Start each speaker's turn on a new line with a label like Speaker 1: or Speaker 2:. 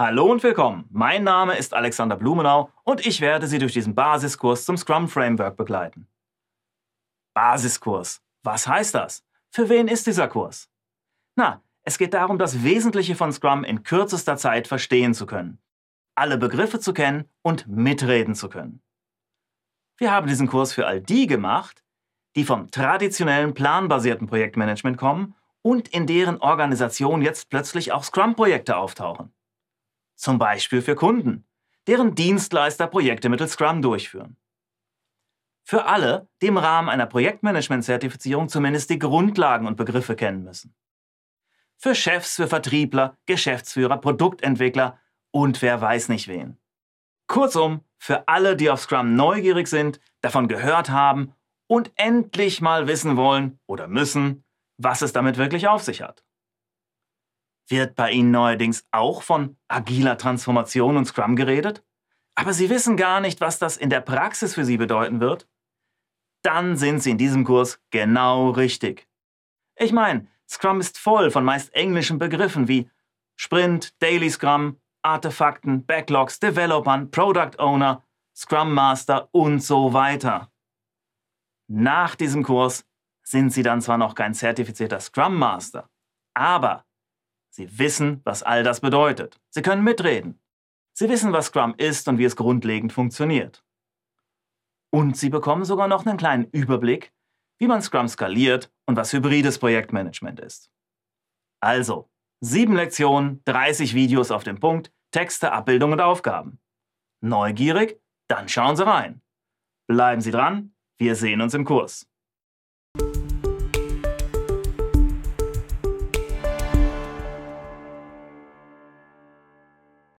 Speaker 1: Hallo und willkommen. Mein Name ist Alexander Blumenau und ich werde Sie durch diesen Basiskurs zum Scrum Framework begleiten. Basiskurs. Was heißt das? Für wen ist dieser Kurs? Na, es geht darum, das Wesentliche von Scrum in kürzester Zeit verstehen zu können, alle Begriffe zu kennen und mitreden zu können. Wir haben diesen Kurs für all die gemacht, die vom traditionellen planbasierten Projektmanagement kommen und in deren Organisation jetzt plötzlich auch Scrum-Projekte auftauchen. Zum Beispiel für Kunden, deren Dienstleister Projekte mittels Scrum durchführen. Für alle, die im Rahmen einer Projektmanagement-Zertifizierung zumindest die Grundlagen und Begriffe kennen müssen. Für Chefs, für Vertriebler, Geschäftsführer, Produktentwickler und wer weiß nicht wen. Kurzum, für alle, die auf Scrum neugierig sind, davon gehört haben und endlich mal wissen wollen oder müssen, was es damit wirklich auf sich hat. Wird bei Ihnen neuerdings auch von agiler Transformation und Scrum geredet? Aber Sie wissen gar nicht, was das in der Praxis für Sie bedeuten wird? Dann sind Sie in diesem Kurs genau richtig. Ich meine, Scrum ist voll von meist englischen Begriffen wie Sprint, Daily Scrum, Artefakten, Backlogs, Developern, Product Owner, Scrum Master und so weiter. Nach diesem Kurs sind Sie dann zwar noch kein zertifizierter Scrum Master, aber Sie wissen, was all das bedeutet. Sie können mitreden. Sie wissen, was Scrum ist und wie es grundlegend funktioniert. Und Sie bekommen sogar noch einen kleinen Überblick, wie man Scrum skaliert und was hybrides Projektmanagement ist. Also, sieben Lektionen, 30 Videos auf den Punkt, Texte, Abbildungen und Aufgaben. Neugierig? Dann schauen Sie rein. Bleiben Sie dran, wir sehen uns im Kurs.